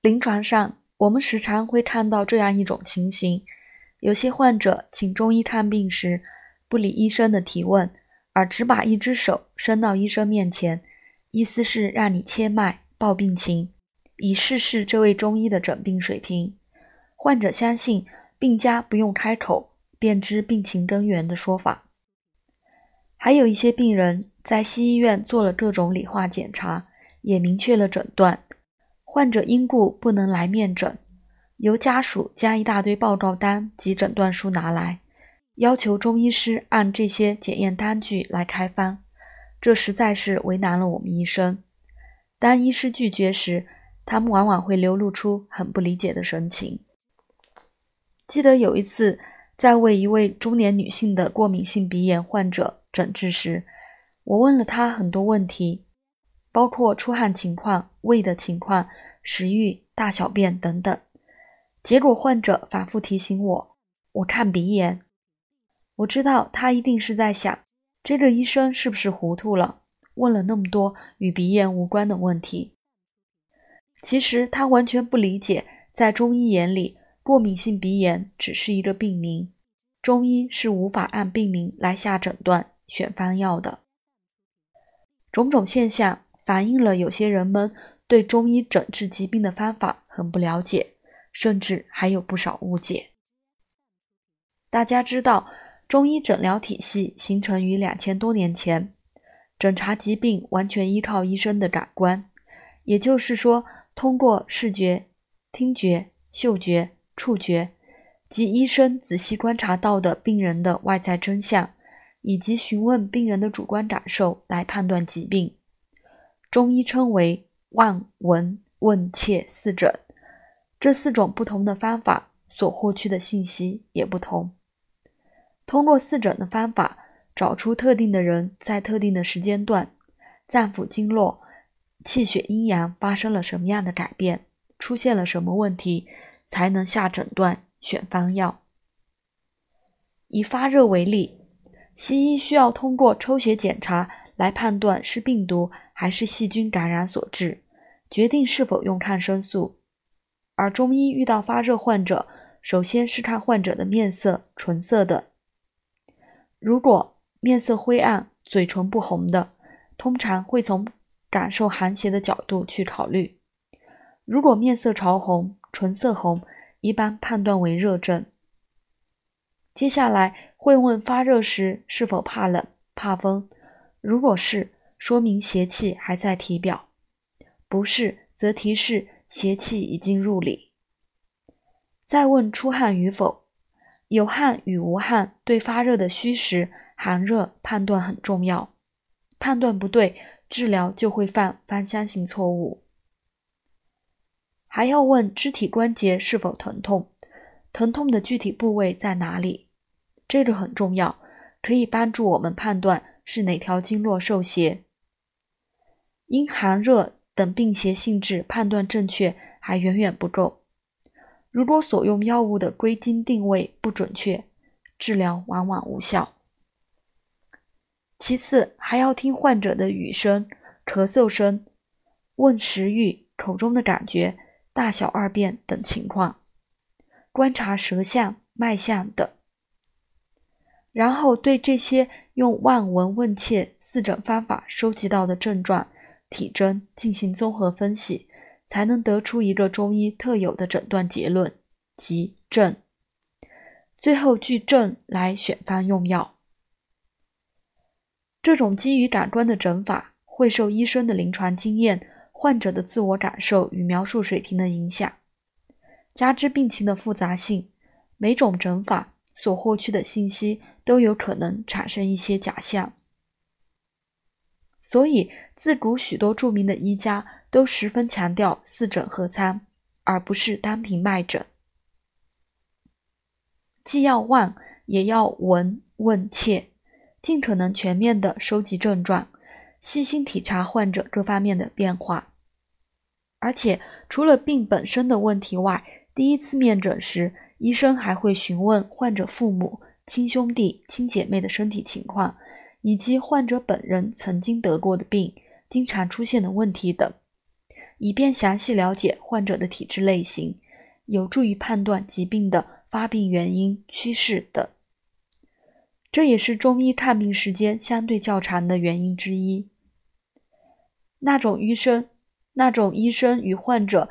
临床上，我们时常会看到这样一种情形：有些患者请中医看病时，不理医生的提问，而只把一只手伸到医生面前，意思是让你切脉、报病情，以试试这位中医的诊病水平。患者相信病家不用开口便知病情根源的说法。还有一些病人在西医院做了各种理化检查，也明确了诊断。患者因故不能来面诊，由家属将一大堆报告单及诊断书拿来，要求中医师按这些检验单据来开方，这实在是为难了我们医生。当医师拒绝时，他们往往会流露出很不理解的神情。记得有一次，在为一位中年女性的过敏性鼻炎患者诊治时，我问了她很多问题。包括出汗情况、胃的情况、食欲、大小便等等。结果患者反复提醒我：“我看鼻炎。”我知道他一定是在想，这个医生是不是糊涂了，问了那么多与鼻炎无关的问题。其实他完全不理解，在中医眼里，过敏性鼻炎只是一个病名，中医是无法按病名来下诊断、选方药的。种种现象。反映了有些人们对中医诊治疾病的方法很不了解，甚至还有不少误解。大家知道，中医诊疗体系形成于两千多年前，诊查疾病完全依靠医生的感官，也就是说，通过视觉、听觉、嗅觉、触觉及医生仔细观察到的病人的外在真相，以及询问病人的主观感受来判断疾病。中医称为望、闻、问、切四诊，这四种不同的方法所获取的信息也不同。通过四诊的方法，找出特定的人在特定的时间段，脏腑经络、气血阴阳发生了什么样的改变，出现了什么问题，才能下诊断、选方药。以发热为例，西医需要通过抽血检查。来判断是病毒还是细菌感染所致，决定是否用抗生素。而中医遇到发热患者，首先是看患者的面色、唇色等。如果面色灰暗、嘴唇不红的，通常会从感受寒邪的角度去考虑；如果面色潮红、唇色红，一般判断为热症。接下来会问发热时是否怕冷、怕风。如果是，说明邪气还在体表；不是，则提示邪气已经入里。再问出汗与否，有汗与无汗对发热的虚实、寒热判断很重要。判断不对，治疗就会犯方向性错误。还要问肢体关节是否疼痛，疼痛的具体部位在哪里？这个很重要，可以帮助我们判断。是哪条经络受邪？因寒热等病邪性质判断正确还远远不够。如果所用药物的归经定位不准确，治疗往往无效。其次，还要听患者的语声、咳嗽声，问食欲、口中的感觉、大小二便等情况，观察舌象、脉象等。然后对这些用望闻问切四诊方法收集到的症状、体征进行综合分析，才能得出一个中医特有的诊断结论，即症。最后据症来选方用药。这种基于感官的诊法，会受医生的临床经验、患者的自我感受与描述水平的影响，加之病情的复杂性，每种诊法。所获取的信息都有可能产生一些假象，所以自古许多著名的医家都十分强调四诊合参，而不是单凭脉诊。既要望，也要闻问切，尽可能全面的收集症状，细心体察患者各方面的变化。而且，除了病本身的问题外，第一次面诊时，医生还会询问患者父母、亲兄弟、亲姐妹的身体情况，以及患者本人曾经得过的病、经常出现的问题等，以便详细了解患者的体质类型，有助于判断疾病的发病原因、趋势等。这也是中医看病时间相对较长的原因之一。那种医生，那种医生与患者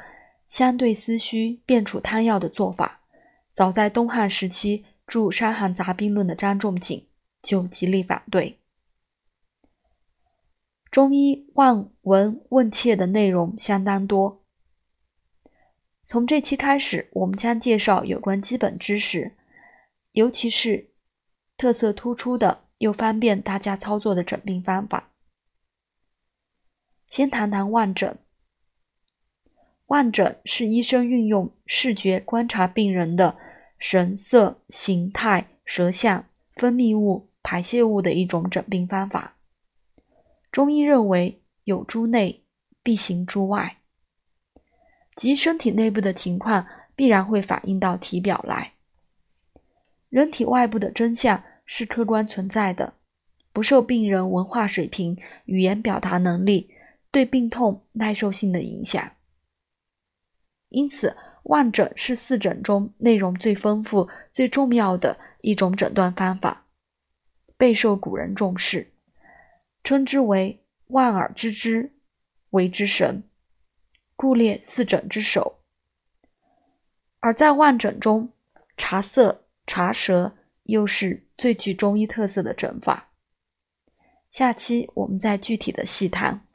相对思虚、便处汤药的做法，早在东汉时期著《伤寒杂病论》的张仲景就极力反对。中医望闻问切的内容相当多。从这期开始，我们将介绍有关基本知识，尤其是特色突出的又方便大家操作的诊病方法。先谈谈望诊。望诊是医生运用视觉观察病人的神色、形态、舌象、分泌物、排泄物的一种诊病方法。中医认为，有诸内必行诸外，即身体内部的情况必然会反映到体表来。人体外部的真相是客观存在的，不受病人文化水平、语言表达能力对病痛耐受性的影响。因此，望诊是四诊中内容最丰富、最重要的一种诊断方法，备受古人重视。称之为万耳知之为之神，故列四诊之首。而在望诊中，茶色、茶舌又是最具中医特色的诊法。下期我们再具体的细谈。